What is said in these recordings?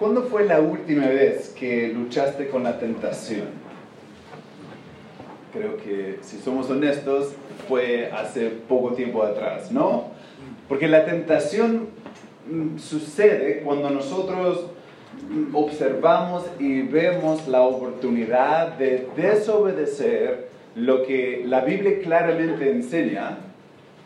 ¿Cuándo fue la última vez que luchaste con la tentación? Creo que si somos honestos fue hace poco tiempo atrás, ¿no? Porque la tentación mm, sucede cuando nosotros mm, observamos y vemos la oportunidad de desobedecer lo que la Biblia claramente enseña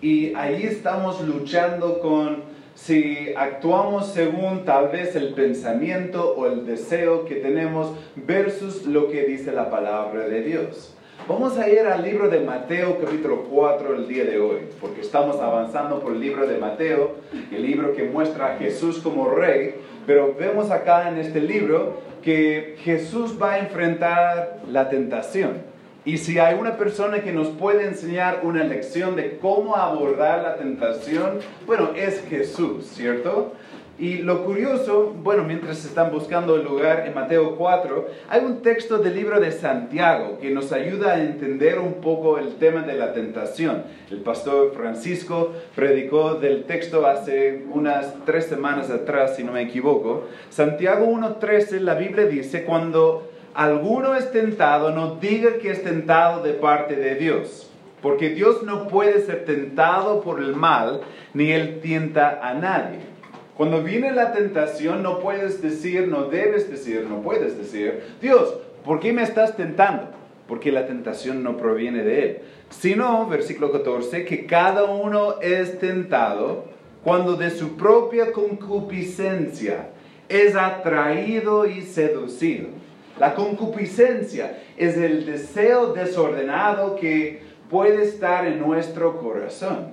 y ahí estamos luchando con si actuamos según tal vez el pensamiento o el deseo que tenemos versus lo que dice la palabra de Dios. Vamos a ir al libro de Mateo capítulo 4 el día de hoy, porque estamos avanzando por el libro de Mateo, el libro que muestra a Jesús como rey, pero vemos acá en este libro que Jesús va a enfrentar la tentación. Y si hay una persona que nos puede enseñar una lección de cómo abordar la tentación, bueno, es Jesús, ¿cierto? Y lo curioso, bueno, mientras están buscando el lugar en Mateo 4, hay un texto del libro de Santiago que nos ayuda a entender un poco el tema de la tentación. El pastor Francisco predicó del texto hace unas tres semanas atrás, si no me equivoco. Santiago 1.13, la Biblia dice, cuando alguno es tentado, no diga que es tentado de parte de Dios, porque Dios no puede ser tentado por el mal, ni Él tienta a nadie. Cuando viene la tentación, no puedes decir, no debes decir, no puedes decir, Dios, ¿por qué me estás tentando? Porque la tentación no proviene de Él. Sino, versículo 14, que cada uno es tentado cuando de su propia concupiscencia es atraído y seducido. La concupiscencia es el deseo desordenado que puede estar en nuestro corazón.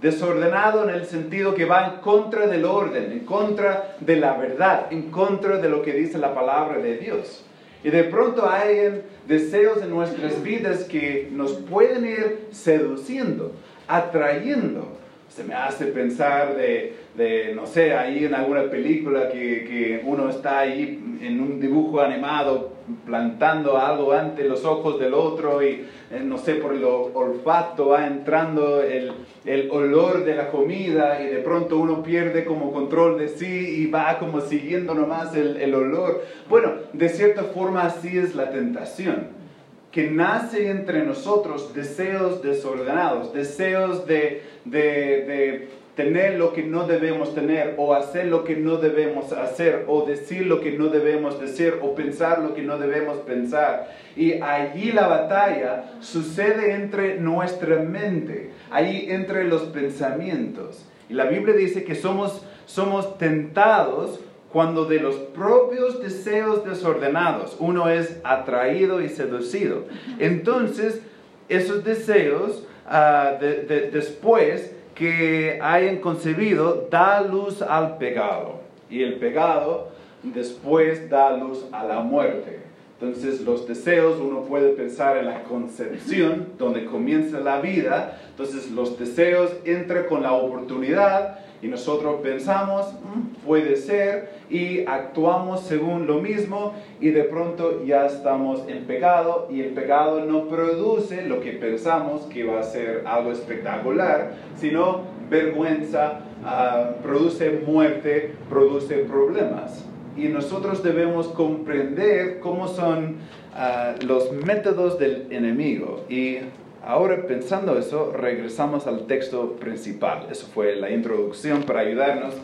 Desordenado en el sentido que va en contra del orden, en contra de la verdad, en contra de lo que dice la palabra de Dios. Y de pronto hay deseos en nuestras vidas que nos pueden ir seduciendo, atrayendo. Se me hace pensar de, de, no sé, ahí en alguna película que, que, uno está ahí en un dibujo animado plantando algo ante los ojos del otro y, eh, no sé, por el olfato va entrando el, el, olor de la comida y de pronto uno pierde como control de sí y va como siguiendo nomás el, el olor. Bueno, de cierta forma así es la tentación que nace entre nosotros deseos desordenados, deseos de, de, de tener lo que no debemos tener, o hacer lo que no debemos hacer, o decir lo que no debemos decir, o pensar lo que no debemos pensar. Y allí la batalla sucede entre nuestra mente, ahí entre los pensamientos. Y la Biblia dice que somos, somos tentados cuando de los propios deseos desordenados uno es atraído y seducido. Entonces, esos deseos de, después que hayan concebido da luz al pecado y el pecado después da luz a la muerte. Entonces los deseos, uno puede pensar en la concepción, donde comienza la vida. Entonces los deseos entran con la oportunidad y nosotros pensamos, mm, puede ser, y actuamos según lo mismo y de pronto ya estamos en pecado y el pecado no produce lo que pensamos que va a ser algo espectacular, sino vergüenza, uh, produce muerte, produce problemas. Y nosotros debemos comprender cómo son uh, los métodos del enemigo y Ahora pensando eso, regresamos al texto principal. Eso fue la introducción para ayudarnos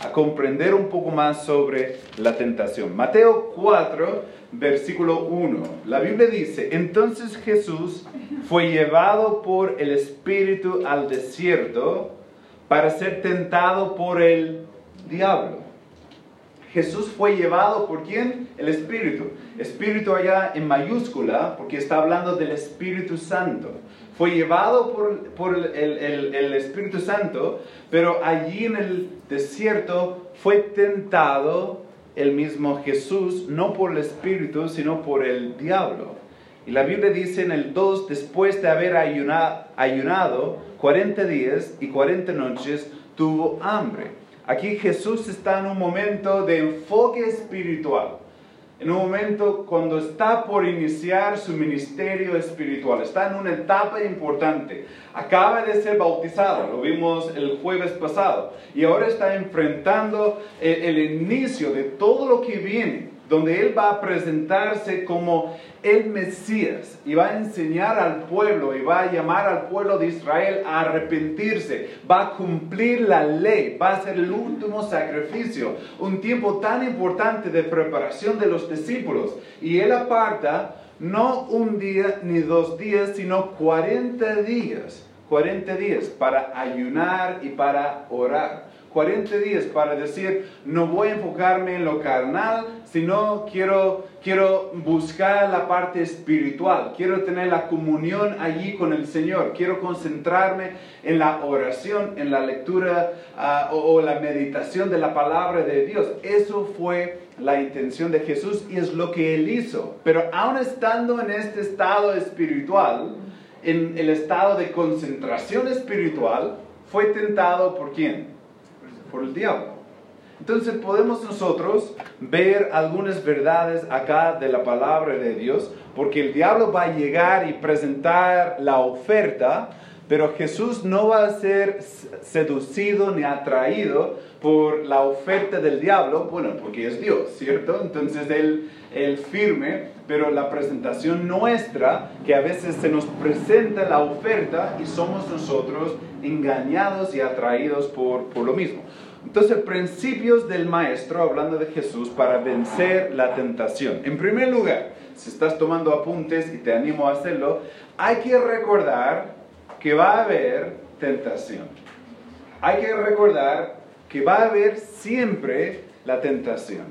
a comprender un poco más sobre la tentación. Mateo 4, versículo 1. La Biblia dice, entonces Jesús fue llevado por el Espíritu al desierto para ser tentado por el diablo. Jesús fue llevado por quién? El Espíritu. Espíritu allá en mayúscula, porque está hablando del Espíritu Santo. Fue llevado por, el, Espíritu Santo, pero allí en el desierto fue tentado el mismo Jesús, no por el Espíritu, sino por el diablo. Y la Biblia dice en el 2, después de haber ayunado, ayunado 40 días y 40 noches, tuvo hambre. Aquí Jesús está en un momento de enfoque espiritual. En un momento cuando está por iniciar su ministerio espiritual, está en una etapa importante. Acaba de ser bautizado, lo vimos el jueves pasado, y ahora está enfrentando el, inicio de todo lo que viene, donde él va a presentarse como el Mesías y va a enseñar al pueblo y va a llamar al pueblo de Israel a arrepentirse, va a cumplir la ley, va a ser el último sacrificio, un tiempo tan importante de preparación de los discípulos. Y él aparta no un día ni dos días, sino 40 días, 40 días para ayunar y para orar. 40 días para decir, no voy a enfocarme en lo carnal, sino quiero, quiero buscar la parte espiritual, quiero tener la comunión allí con el Señor, quiero concentrarme en la oración, en la lectura ah, o, o la meditación de la palabra de Dios. Eso fue la intención de Jesús y es lo que Él hizo. Pero aún estando en este estado espiritual, en el estado de concentración espiritual, fue tentado por quién? Por el diablo. Entonces podemos nosotros ver algunas verdades acá de la palabra de Dios, porque el diablo va a llegar y presentar la oferta, pero Jesús no va a ser seducido ni atraído por la oferta del diablo, bueno, porque es Dios, ¿cierto? Entonces él, él firme, pero la presentación nuestra, que a veces se nos presenta la oferta y somos nosotros engañados y atraídos por, por lo mismo. Entonces, principios del maestro, hablando de Jesús, para vencer la tentación. En primer lugar, si estás tomando apuntes y te animo a hacerlo, hay que recordar que va a haber tentación. Hay que recordar que va a haber siempre la tentación.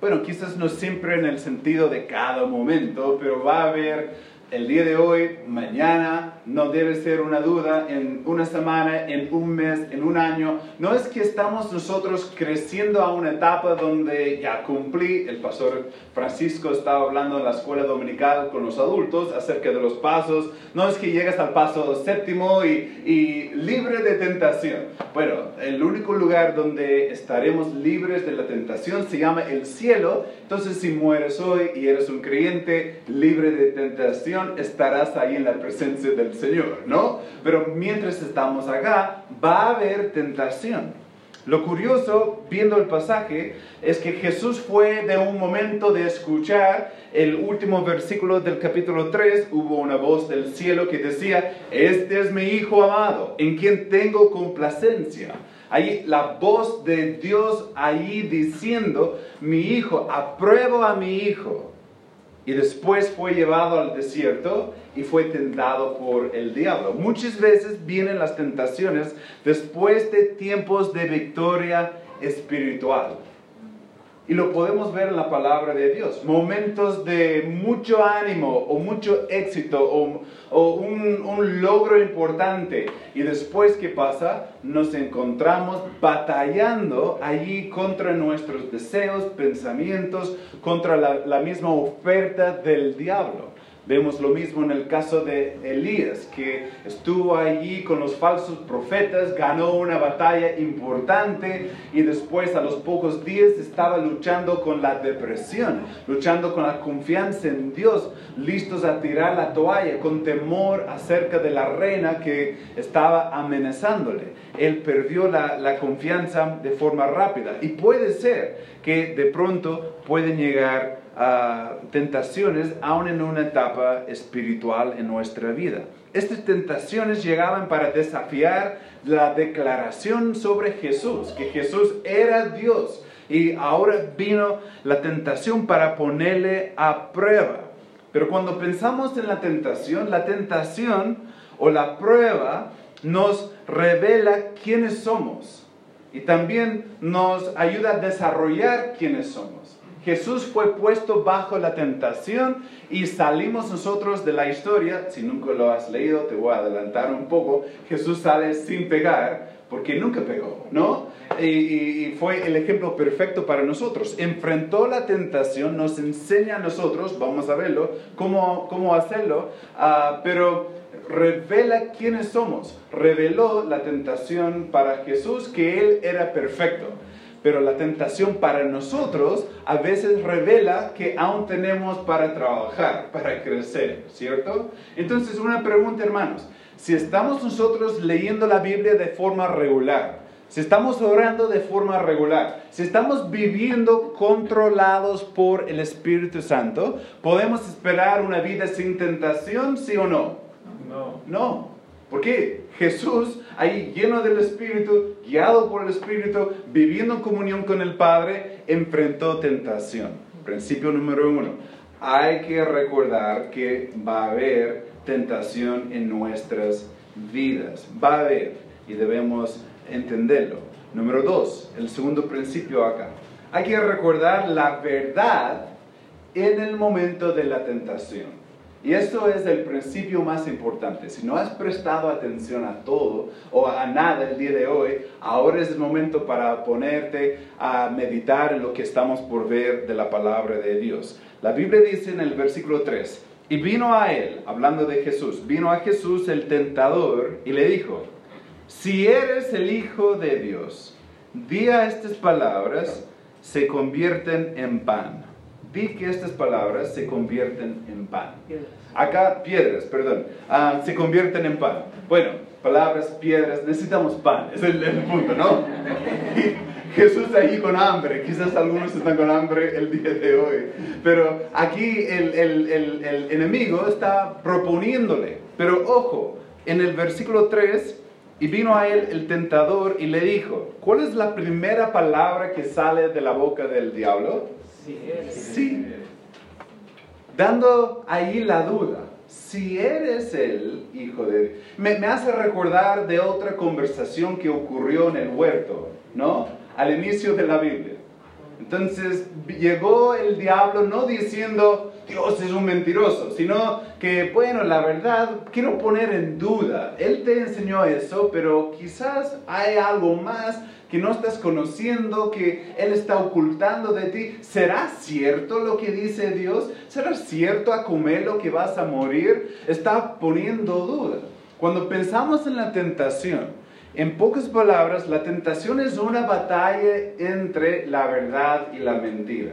Bueno, quizás no siempre en el sentido de cada momento, pero va a haber el día de hoy, mañana, no debe ser una duda, en una semana, en un mes, en un año. No es que estamos nosotros creciendo a una etapa donde ya cumplí, el pastor Francisco estaba hablando en la escuela dominical con los adultos acerca de los pasos. No es que llegas al paso séptimo y, y libre de tentación. Bueno, el único lugar donde estaremos libres de la tentación se llama el cielo. Entonces, si mueres hoy y eres un creyente libre de tentación, estarás ahí en la presencia del Señor, ¿no? Pero mientras estamos acá, va a haber tentación. Lo curioso, viendo el pasaje, es que Jesús fue de un momento de escuchar el último versículo del capítulo 3, hubo una voz del cielo que decía, este es mi Hijo amado, en quien tengo complacencia. Ahí la voz de Dios ahí diciendo, mi Hijo, apruebo a mi Hijo y después fue llevado al desierto y fue tentado por el diablo. Muchas veces vienen las tentaciones después de tiempos de victoria espiritual. Y lo podemos ver en la palabra de Dios. Momentos de mucho ánimo o mucho éxito o, un, un, logro importante. Y después, ¿qué pasa? Nos encontramos batallando allí contra nuestros deseos, pensamientos, contra la, la misma oferta del diablo. Vemos lo mismo en el caso de Elías, que estuvo allí con los falsos profetas, ganó una batalla importante y después a los pocos días estaba luchando con la depresión, luchando con la confianza en Dios, listos a tirar la toalla, con temor acerca de la reina que estaba amenazándole. Él perdió la, la confianza de forma rápida y puede ser que de pronto pueden llegar tentaciones aún en una etapa espiritual en nuestra vida. Estas tentaciones llegaban para desafiar la declaración sobre Jesús, que Jesús era Dios. Y ahora vino la tentación para ponerle a prueba. Pero cuando pensamos en la tentación, la tentación o la prueba nos revela quiénes somos y también nos ayuda a desarrollar quiénes somos. Jesús fue puesto bajo la tentación y salimos nosotros de la historia. Si nunca lo has leído, te voy a adelantar un poco. Jesús sale sin pegar porque nunca pegó, ¿no? Y, fue el ejemplo perfecto para nosotros. Enfrentó la tentación, nos enseña a nosotros, vamos a verlo, cómo, cómo hacerlo, uh, pero revela quiénes somos. Reveló la tentación para Jesús que Él era perfecto. Pero la tentación para nosotros a veces revela que aún tenemos para trabajar, para crecer, ¿cierto? Entonces, una pregunta, hermanos. Si estamos nosotros leyendo la Biblia de forma regular, si estamos orando de forma regular, si estamos viviendo controlados por el Espíritu Santo, ¿podemos esperar una vida sin tentación, sí o no? No. No. ¿Por qué? Jesús, ahí lleno del Espíritu, guiado por el Espíritu, viviendo en comunión con el Padre, enfrentó tentación. Principio número uno. Hay que recordar que va a haber tentación en nuestras vidas. Va a haber y debemos entenderlo. Número dos, el segundo principio acá. Hay que recordar la verdad en el momento de la tentación. Y esto es el principio más importante. Si no has prestado atención a todo o a nada el día de hoy, ahora es el momento para ponerte a meditar en lo que estamos por ver de la palabra de Dios. La Biblia dice en el versículo 3, y vino a él, hablando de Jesús, vino a Jesús el tentador y le dijo, si eres el Hijo de Dios, di a estas palabras, se convierten en pan vi que estas palabras se convierten en pan. Acá, piedras, perdón, ah, se convierten en pan. Bueno, palabras, piedras, necesitamos pan, es el, punto, ¿no? Jesús ahí con hambre, quizás algunos están con hambre el día de hoy, pero aquí el, el, el enemigo está proponiéndole, pero ojo, en el versículo 3, y vino a él el tentador y le dijo, ¿cuál es la primera palabra que sale de la boca del diablo? Sí. Dando ahí la duda. Si eres el hijo de... Me, me hace recordar de otra conversación que ocurrió en el huerto, ¿no? Al inicio de la Biblia. Entonces llegó el diablo no diciendo, Dios es un mentiroso, sino que, bueno, la verdad, quiero poner en duda. Él te enseñó eso, pero quizás hay algo más que no estás conociendo, que Él está ocultando de ti. ¿Será cierto lo que dice Dios? ¿Será cierto a comer lo que vas a morir? Está poniendo duda. Cuando pensamos en la tentación, en pocas palabras, la tentación es una batalla entre la verdad y la mentira.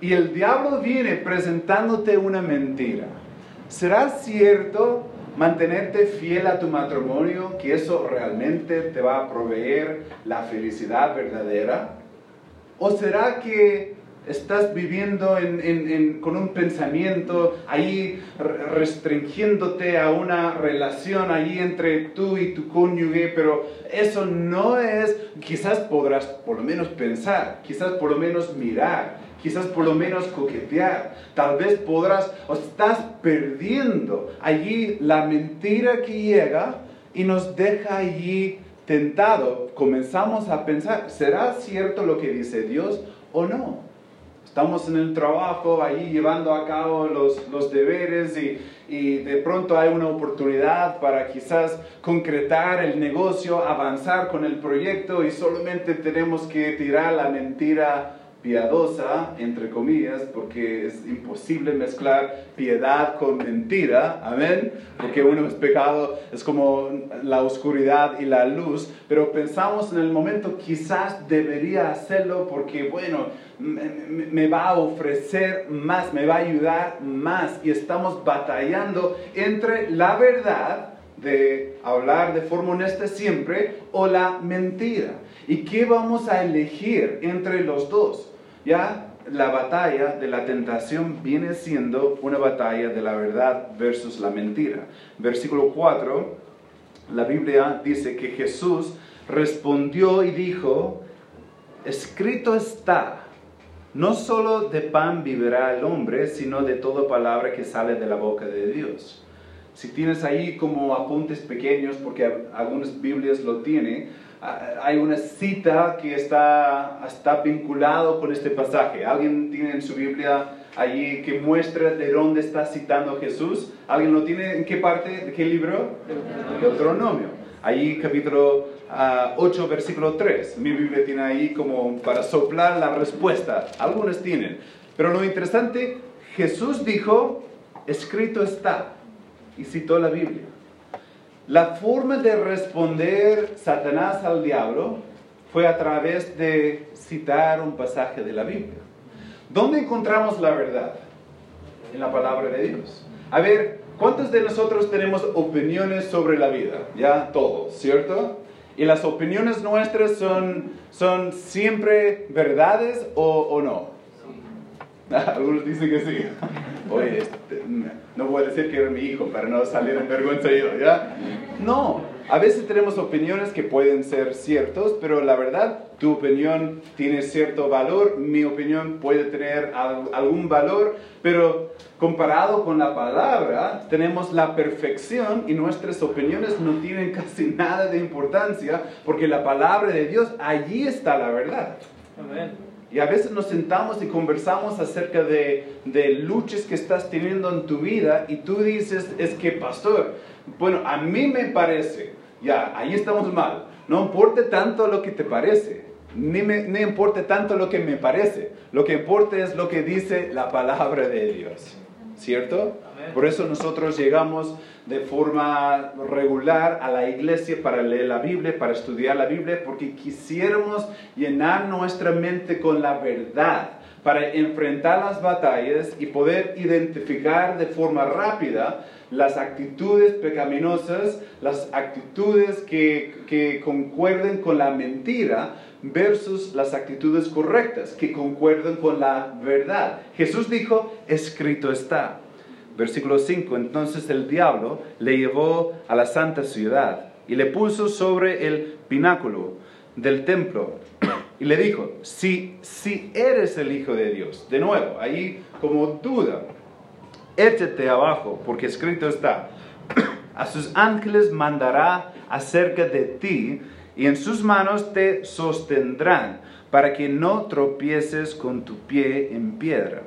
Y el diablo viene presentándote una mentira. ¿Será cierto mantenerte fiel a tu matrimonio, que eso realmente te va a proveer la felicidad verdadera? ¿O será que estás viviendo con un pensamiento ahí restringiéndote a una relación ahí entre tú y tu cónyuge, pero eso no es, quizás podrás por lo menos pensar, quizás por lo menos mirar, quizás por lo menos coquetear, tal vez podrás o estás perdiendo allí la mentira que llega y nos deja allí tentado. Comenzamos a pensar, ¿será cierto lo que dice Dios o no? Estamos en el trabajo, allí llevando a cabo los, los deberes y, y de pronto hay una oportunidad para quizás concretar el negocio, avanzar con el proyecto y solamente tenemos que tirar la mentira piadosa, entre comillas, porque es imposible mezclar piedad con mentira, amén, porque uno es pecado, es como la oscuridad y la luz, pero pensamos en el momento quizás debería hacerlo porque, bueno, me, va a ofrecer más, me va a ayudar más y estamos batallando entre la verdad de hablar de forma honesta siempre o la mentira. ¿Y qué vamos a elegir entre los dos? Ya la batalla de la tentación viene siendo una batalla de la verdad versus la mentira. Versículo 4, la Biblia dice que Jesús respondió y dijo, escrito está, no solo de pan vivirá el hombre, sino de toda palabra que sale de la boca de Dios. Si tienes ahí como apuntes pequeños, porque algunas Biblias lo tienen, hay una cita que está, está vinculado con este pasaje. ¿Alguien tiene en su Biblia allí que muestra de dónde está citando Jesús? ¿Alguien lo tiene? ¿En qué parte? ¿De qué libro? Deuteronomio. Allí capítulo 8, ah, versículo 3. Mi Biblia tiene ahí como para soplar la respuesta. Algunos tienen. Pero lo interesante, Jesús dijo, escrito está. Y citó la Biblia. La forma de responder Satanás al diablo fue a través de citar un pasaje de la Biblia. ¿Dónde encontramos la verdad? En la palabra de Dios. A ver, ¿cuántos de nosotros tenemos opiniones sobre la vida? Ya todos, ¿cierto? ¿Y las opiniones nuestras son, son siempre verdades o, o no? Algunos dicen que sí. Oye, este, no voy a decir que era mi hijo para no salir en vergüenza yo, ¿ya? No, a veces tenemos opiniones que pueden ser ciertos, pero la verdad, tu opinión tiene cierto valor, mi opinión puede tener algún valor, pero comparado con la palabra, tenemos la perfección y nuestras opiniones no tienen casi nada de importancia, porque la palabra de Dios, allí está la verdad. Amén. Y a veces nos sentamos y conversamos acerca de, de, luchas que estás teniendo en tu vida y tú dices, es que pastor, bueno, a mí me parece, ya, ahí estamos mal, no importa tanto lo que te parece, ni me ni importa tanto lo que me parece, lo que importa es lo que dice la palabra de Dios, ¿cierto? Por eso nosotros llegamos de forma regular a la iglesia para leer la Biblia, para estudiar la Biblia, porque quisiéramos llenar nuestra mente con la verdad para enfrentar las batallas y poder identificar de forma rápida las actitudes pecaminosas, las actitudes que, que concuerden con la mentira versus las actitudes correctas que concuerden con la verdad. Jesús dijo, escrito está. Versículo 5, entonces el diablo le llevó a la santa ciudad y le puso sobre el pináculo del templo y le dijo, si, si eres el Hijo de Dios, de nuevo, ahí como duda, échate abajo, porque escrito está, a sus ángeles mandará acerca de ti y en sus manos te sostendrán para que no tropieces con tu pie en piedra.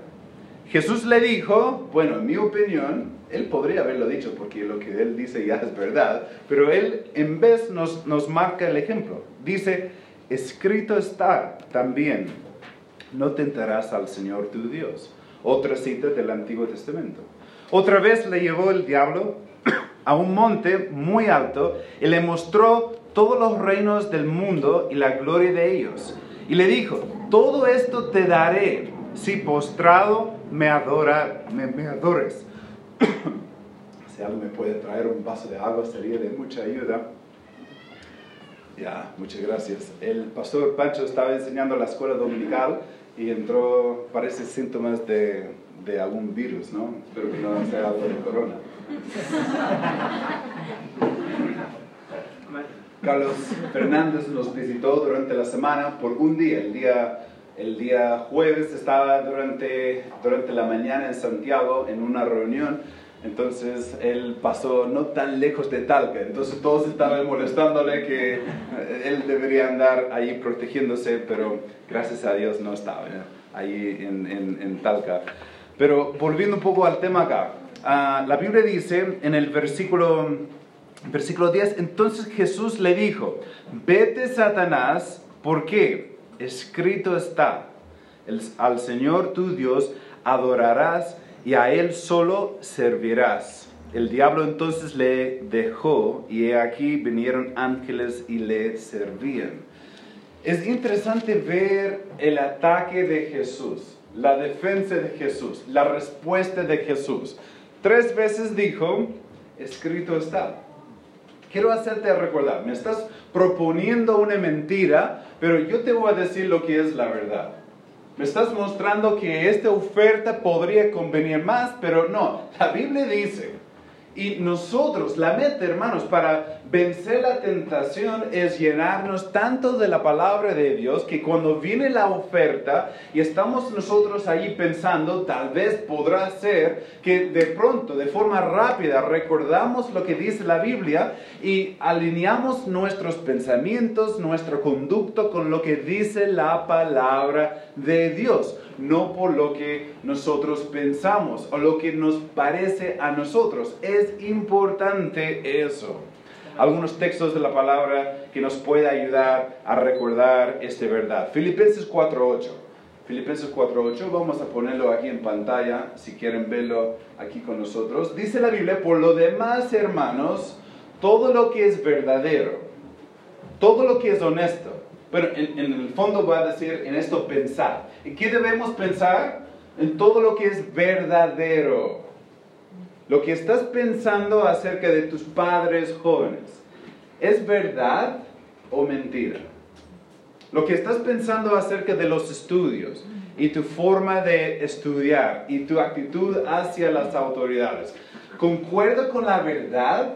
Jesús le dijo, bueno, en mi opinión, él podría haberlo dicho porque lo que él dice ya es verdad, pero él en vez nos, nos marca el ejemplo. Dice, escrito está también, no tentarás al Señor tu Dios. Otra cita del Antiguo Testamento. Otra vez le llevó el diablo a un monte muy alto y le mostró todos los reinos del mundo y la gloria de ellos. Y le dijo, todo esto te daré si postrado me, adora, me, adores. si alguien me puede traer un vaso de agua sería de mucha ayuda. Ya, muchas gracias. El pastor Pancho estaba enseñando la escuela dominical y entró, parece síntomas de, algún virus, ¿no? Espero que no sea algo de corona. Carlos Fernández nos visitó durante la semana por un día, el día el día jueves estaba durante, durante la mañana en Santiago en una reunión, entonces él pasó no tan lejos de Talca, entonces todos estaban molestándole que él debería andar ahí protegiéndose, pero gracias a Dios no estaba ahí en, en, Talca. Pero volviendo un poco al tema acá, ah, la Biblia dice en el versículo, versículo 10, entonces Jesús le dijo, vete Satanás, ¿por qué? escrito está, al Señor tu Dios adorarás y a Él solo servirás. El diablo entonces le dejó y aquí vinieron ángeles y le servían. Es interesante ver el ataque de Jesús, la defensa de Jesús, la respuesta de Jesús. Tres veces dijo, escrito está. Quiero hacerte recordar, me estás proponiendo una mentira, pero yo te voy a decir lo que es la verdad. Estás mostrando que esta oferta podría convenir más, pero no. La Biblia dice, y nosotros, la meta, hermanos, para vencer la tentación es llenarnos tanto de la palabra de Dios que cuando viene la oferta y estamos nosotros ahí pensando, tal vez podrá ser que de pronto, de forma rápida, recordamos lo que dice la Biblia y alineamos nuestros pensamientos, nuestro conducto con lo que dice la palabra de Dios, no por lo que nosotros pensamos o lo que nos parece a nosotros. Es importante eso algunos textos de la palabra que nos puede ayudar a recordar esta verdad. Filipenses 4.8. Filipenses 4.8, vamos a ponerlo aquí en pantalla si quieren verlo aquí con nosotros. Dice la Biblia, por lo demás, hermanos, todo lo que es verdadero, todo lo que es honesto, Bueno, en, en el fondo va a decir en esto pensar. ¿Y qué debemos pensar? En todo lo que es verdadero. Lo que estás pensando acerca de tus padres jóvenes, ¿es verdad o mentira? Lo que estás pensando acerca de los estudios y tu forma de estudiar y tu actitud hacia las autoridades, ¿concuerda con la verdad?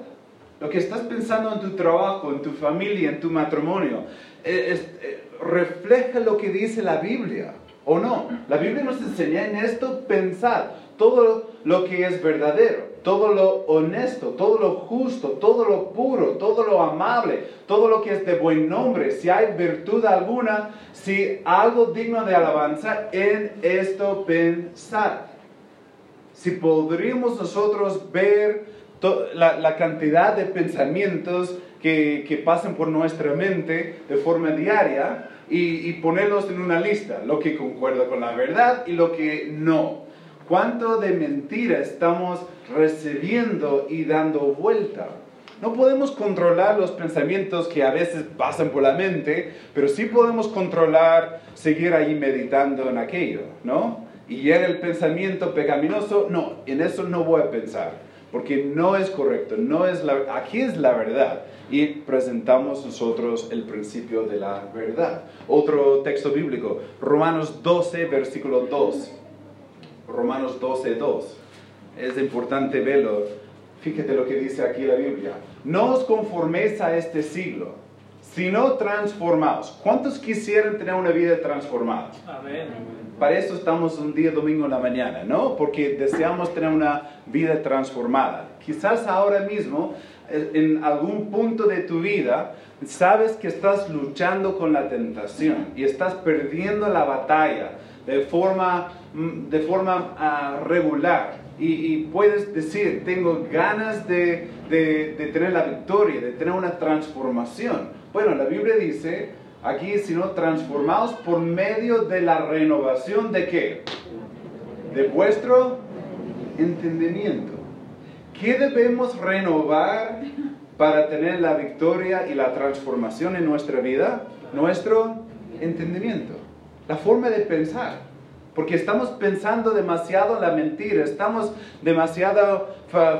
Lo que estás pensando en tu trabajo, en tu familia, en tu matrimonio, eh, eh, refleja lo que dice la Biblia o no. La Biblia nos enseña en esto pensar todo lo que es verdadero, todo lo honesto, todo lo justo, todo lo puro, todo lo amable, todo lo que es de buen nombre, si hay virtud alguna, si algo digno de alabanza, en esto pensar. Si podríamos nosotros ver la, cantidad de pensamientos que, que, pasan por nuestra mente de forma diaria y, y ponerlos en una lista, lo que concuerda con la verdad y lo que no. ¿Cuánto de mentira estamos recibiendo y dando vuelta? No podemos controlar los pensamientos que a veces pasan por la mente, pero sí podemos controlar seguir ahí meditando en aquello, ¿no? Y en el pensamiento pecaminoso, no, en eso no voy a pensar porque no es correcto, no es la, aquí es la verdad y presentamos nosotros el principio de la verdad. Otro texto bíblico, Romanos 12, versículo 2. Romanos 12, 2. Es importante verlo. Fíjate lo que dice aquí la Biblia. No os conforméis a este siglo, sino transformaos. ¿Cuántos quisieran tener una vida transformada? Amén. Para eso estamos un día domingo en la mañana, ¿no? Porque deseamos tener una vida transformada. Quizás ahora mismo, eh, en algún punto de tu vida, sabes que estás luchando con la tentación y estás perdiendo la batalla de forma, mm, de forma ah, regular. Y, puedes decir, tengo ganas de, de, de tener la victoria, de tener una transformación. Bueno, la Biblia dice aquí, sino transformados por medio de la renovación de qué? De vuestro entendimiento. ¿Qué debemos renovar para tener la victoria y la transformación en nuestra vida? Nuestro entendimiento, la forma de pensar. Porque estamos pensando demasiado en la mentira, estamos demasiado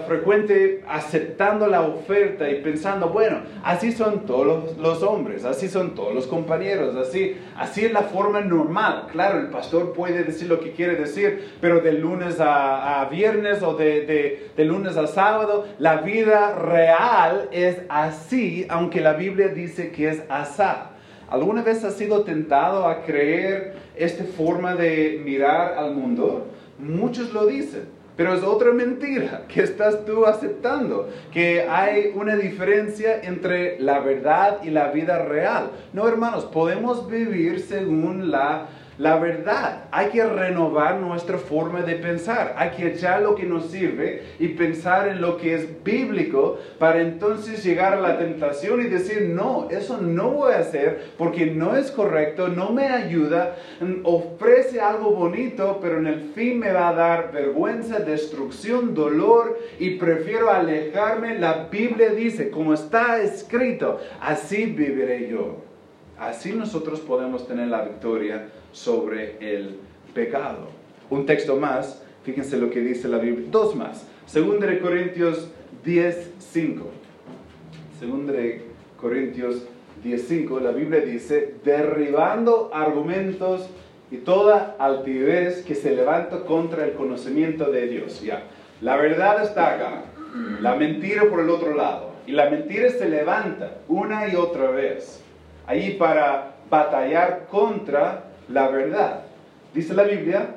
frecuente aceptando la oferta y pensando, bueno, así son todos los, hombres, así son todos los compañeros, así, así es la forma normal. Claro, el pastor puede decir lo que quiere decir, pero de lunes a, viernes o de, de, de lunes a sábado, la vida real es así, aunque la Biblia dice que es asá. ¿Alguna vez has sido tentado a creer esta forma de mirar al mundo? Muchos lo dicen. Pero es otra mentira que estás tú aceptando, que hay una diferencia entre la verdad y la vida real. No, hermanos, podemos vivir según la la verdad. Hay que renovar nuestra forma de pensar. Hay que echar lo que nos sirve y pensar en lo que es bíblico para entonces llegar a la tentación y decir, no, eso no voy a hacer porque no es correcto, no me ayuda, ofrece algo bonito, pero en el fin me va a dar vergüenza, destrucción, dolor y prefiero alejarme. La Biblia dice, como está escrito, así viviré yo. Así nosotros podemos tener la victoria sobre el pecado. Un texto más, fíjense lo que dice la Biblia, dos más. Segundo de Corintios 10, 5. Segundo de Corintios 10.5, la Biblia dice, derribando argumentos y toda altivez que se levanta contra el conocimiento de Dios. Ya, la verdad está acá, la mentira por el otro lado. Y la mentira se levanta una y otra vez, ahí para batallar contra la verdad. Dice la Biblia,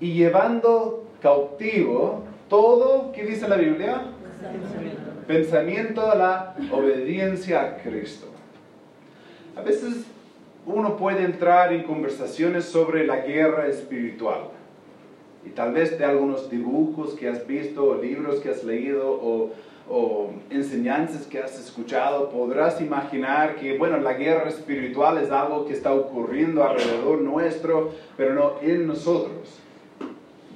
y llevando cautivo todo, ¿qué dice la Biblia? Pensamiento. Pensamiento a la obediencia a Cristo. A veces uno puede entrar en conversaciones sobre la guerra espiritual. Y tal vez de algunos dibujos que has visto, o libros que has leído, o o enseñanzas que has escuchado, podrás imaginar que, bueno, la guerra espiritual es algo que está ocurriendo alrededor nuestro, pero no en nosotros.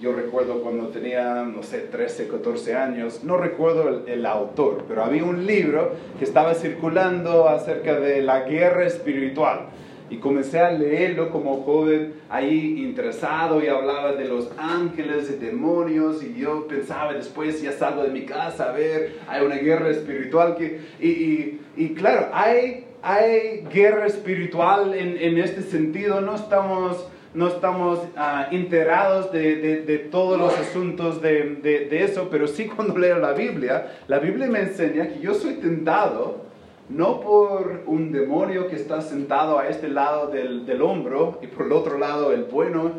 Yo recuerdo cuando tenía, no sé, 13, 14 años, no recuerdo el, el, autor, pero había un libro que estaba circulando acerca de la guerra espiritual. Y comencé a leerlo como joven ahí interesado y hablaba de los ángeles y demonios y yo pensaba después ya salgo de mi casa a ver, hay una guerra espiritual que... Y, y, claro, hay, hay guerra espiritual en, en este sentido, no estamos no estamos uh, enterados de, de, de, todos los asuntos de, de, eso, pero sí cuando leo la Biblia, la Biblia me enseña que yo soy tentado no por un demonio que está sentado a este lado del, del hombro y por el otro lado el bueno.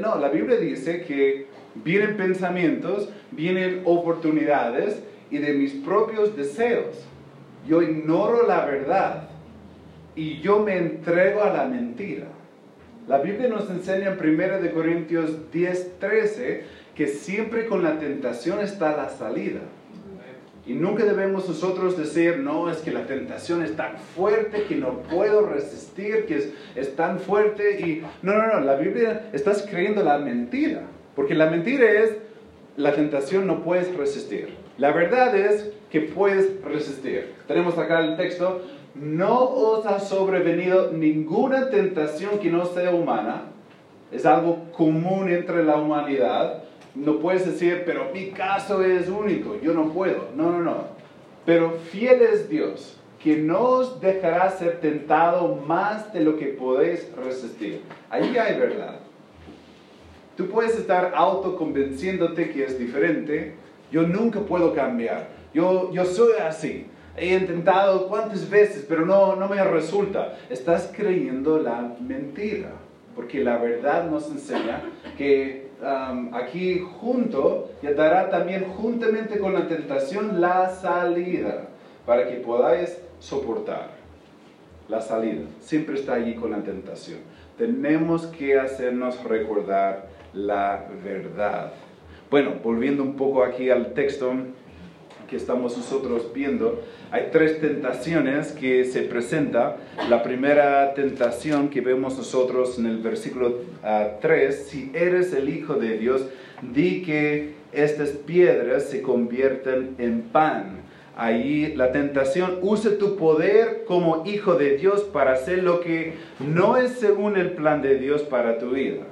No, la Biblia dice que vienen pensamientos, vienen oportunidades y de mis propios deseos. Yo ignoro la verdad y yo me entrego a la mentira. La Biblia nos enseña en 1 Corintios 10, 13 que siempre con la tentación está la salida. Y nunca debemos nosotros decir, no, es que la tentación es tan fuerte que no puedo resistir, que es, es tan fuerte. Y no, no, no, la Biblia estás creyendo la mentira. Porque la mentira es, la tentación no puedes resistir. La verdad es que puedes resistir. Tenemos acá el texto, no os ha sobrevenido ninguna tentación que no sea humana. Es algo común entre la humanidad no puedes decir, pero mi caso es único, yo no puedo. No, no, no. Pero fiel es Dios, que no os dejará ser tentado más de lo que podéis resistir. Ahí hay verdad. Tú puedes estar autoconvenciéndote que es diferente. Yo nunca puedo cambiar. Yo, yo soy así. He intentado cuántas veces, pero no, no me resulta. Estás creyendo la mentira. Porque la verdad nos enseña que aquí junto y dará también juntamente con la tentación la salida para que podáis soportar. La salida siempre está allí con la tentación. Tenemos que hacernos recordar la verdad. Bueno, volviendo un poco aquí al texto, que estamos nosotros viendo, hay tres tentaciones que se presenta. La primera tentación que vemos nosotros en el versículo 3, ah, si eres el Hijo de Dios, di que estas piedras se convierten en pan. Ahí la tentación, usa tu poder como hijo de Dios para hacer lo que no es según el plan de Dios para tu vida.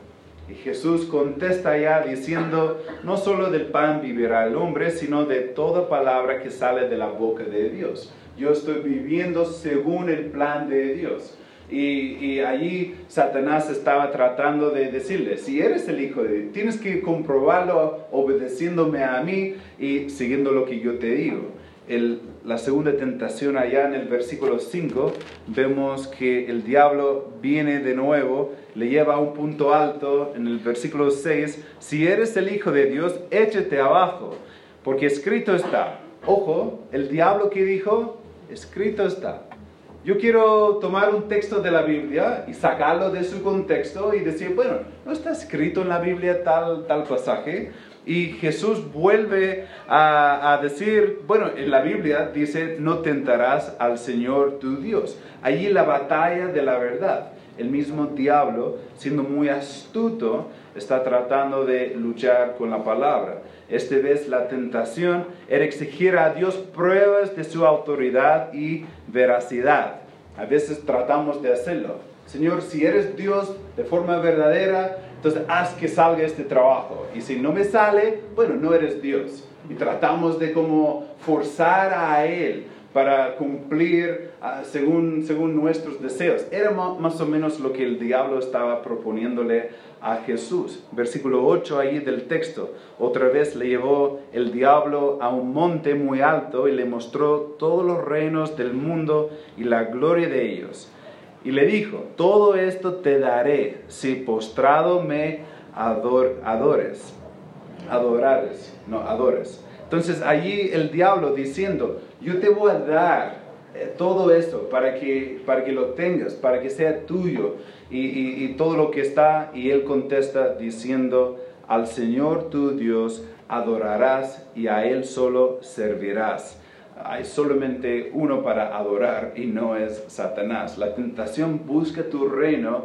Y Jesús contesta ya diciendo, no solo del pan vivirá el hombre, sino de toda palabra que sale de la boca de Dios. Yo estoy viviendo según el plan de Dios. Y, y, allí Satanás estaba tratando de decirle, si eres el Hijo de Dios, tienes que comprobarlo obedeciéndome a mí y siguiendo lo que yo te digo la segunda tentación allá en el versículo 5, vemos que el diablo viene de nuevo, le lleva a un punto alto en el versículo 6, si eres el Hijo de Dios, échate abajo, porque escrito está. Ojo, el diablo que dijo, escrito está. Yo quiero tomar un texto de la Biblia y sacarlo de su contexto y decir, bueno, no está escrito en la Biblia tal, tal pasaje, y Jesús vuelve a, decir, bueno, en la Biblia dice, no tentarás al Señor tu Dios. Allí la batalla de la verdad. El mismo diablo, siendo muy astuto, está tratando de luchar con la palabra. Esta vez la tentación era exigir a Dios pruebas de su autoridad y veracidad. A veces tratamos de hacerlo. Señor, si eres Dios de forma verdadera, entonces, haz que salga este trabajo. Y si no me sale, bueno, no eres Dios. Y tratamos de como forzar a Él para cumplir ah, según, según nuestros deseos. Era más o menos lo que el diablo estaba proponiéndole a Jesús. Versículo 8 ahí del texto. Otra vez le llevó el diablo a un monte muy alto y le mostró todos los reinos del mundo y la gloria de ellos y le dijo, todo esto te daré si postrado me adores, adorares, no, adores. Entonces allí el diablo diciendo, yo te voy a dar eh, todo esto para que, para que lo tengas, para que sea tuyo y, y todo lo que está. Y él contesta diciendo, al Señor tu Dios adorarás y a Él solo servirás hay solamente uno para adorar y no es Satanás. La tentación busca tu reino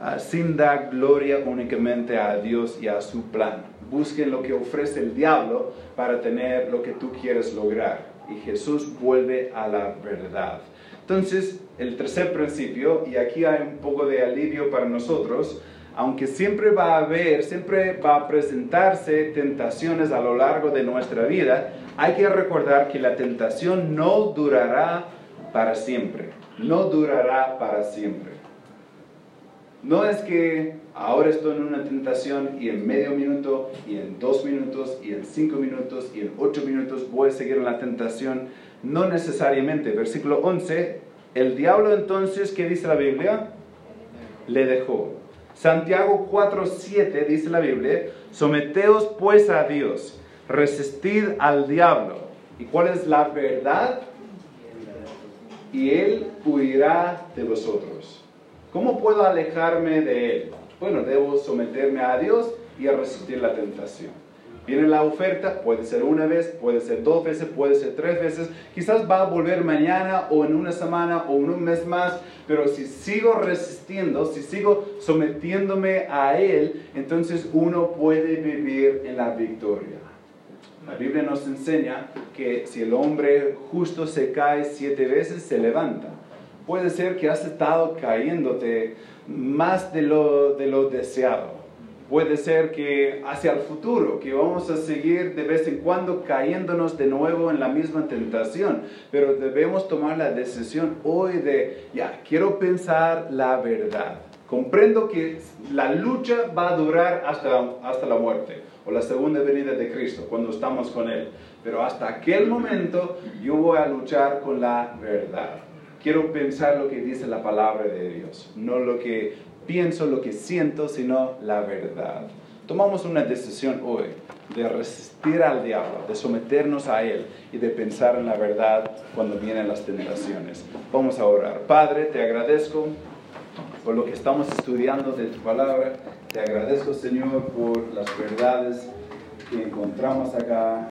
ah, sin dar gloria únicamente a Dios y a su plan. Busquen lo que ofrece el diablo para tener lo que tú quieres lograr. Y Jesús vuelve a la verdad. Entonces, el tercer principio, y aquí hay un poco de alivio para nosotros, aunque siempre va a haber, siempre va a presentarse tentaciones a lo largo de nuestra vida, hay que recordar que la tentación no durará para siempre, no durará para siempre. No es que ahora estoy en una tentación y en medio minuto, y en dos minutos, y en cinco minutos, y en ocho minutos voy a seguir en la tentación. No necesariamente. Versículo 11, el diablo entonces, ¿qué dice la Biblia? Le dejó. Santiago 4:7 dice la Biblia, someteos pues a Dios, resistid al diablo. ¿Y cuál es la verdad? Y él huirá de vosotros. ¿Cómo puedo alejarme de él? Bueno, debo someterme a Dios y a resistir la tentación. Viene la oferta, puede ser una vez, puede ser dos veces, puede ser tres veces, quizás va a volver mañana o en una semana o en un mes más, pero si sigo resistiendo, si sigo sometiéndome a Él, entonces uno puede vivir en la victoria. La Biblia nos enseña que si el hombre justo se cae siete veces, se levanta. Puede ser que has estado cayéndote más de lo, de lo deseado Puede ser que hacia el futuro, que vamos a seguir de vez en cuando cayéndonos de nuevo en la misma tentación, pero debemos tomar la decisión hoy de, ya, quiero pensar la verdad. Comprendo que la lucha va a durar hasta, hasta la muerte o la segunda venida de Cristo, cuando estamos con Él. Pero hasta aquel momento yo voy a luchar con la verdad. Quiero pensar lo que dice la palabra de Dios, no lo que pienso, lo que siento, sino la verdad. Tomamos una decisión hoy de resistir al diablo, de someternos a él y de pensar en la verdad cuando vienen las tentaciones. Vamos a orar. Padre, te agradezco por lo que estamos estudiando de tu palabra. Te agradezco, Señor, por las verdades que encontramos acá.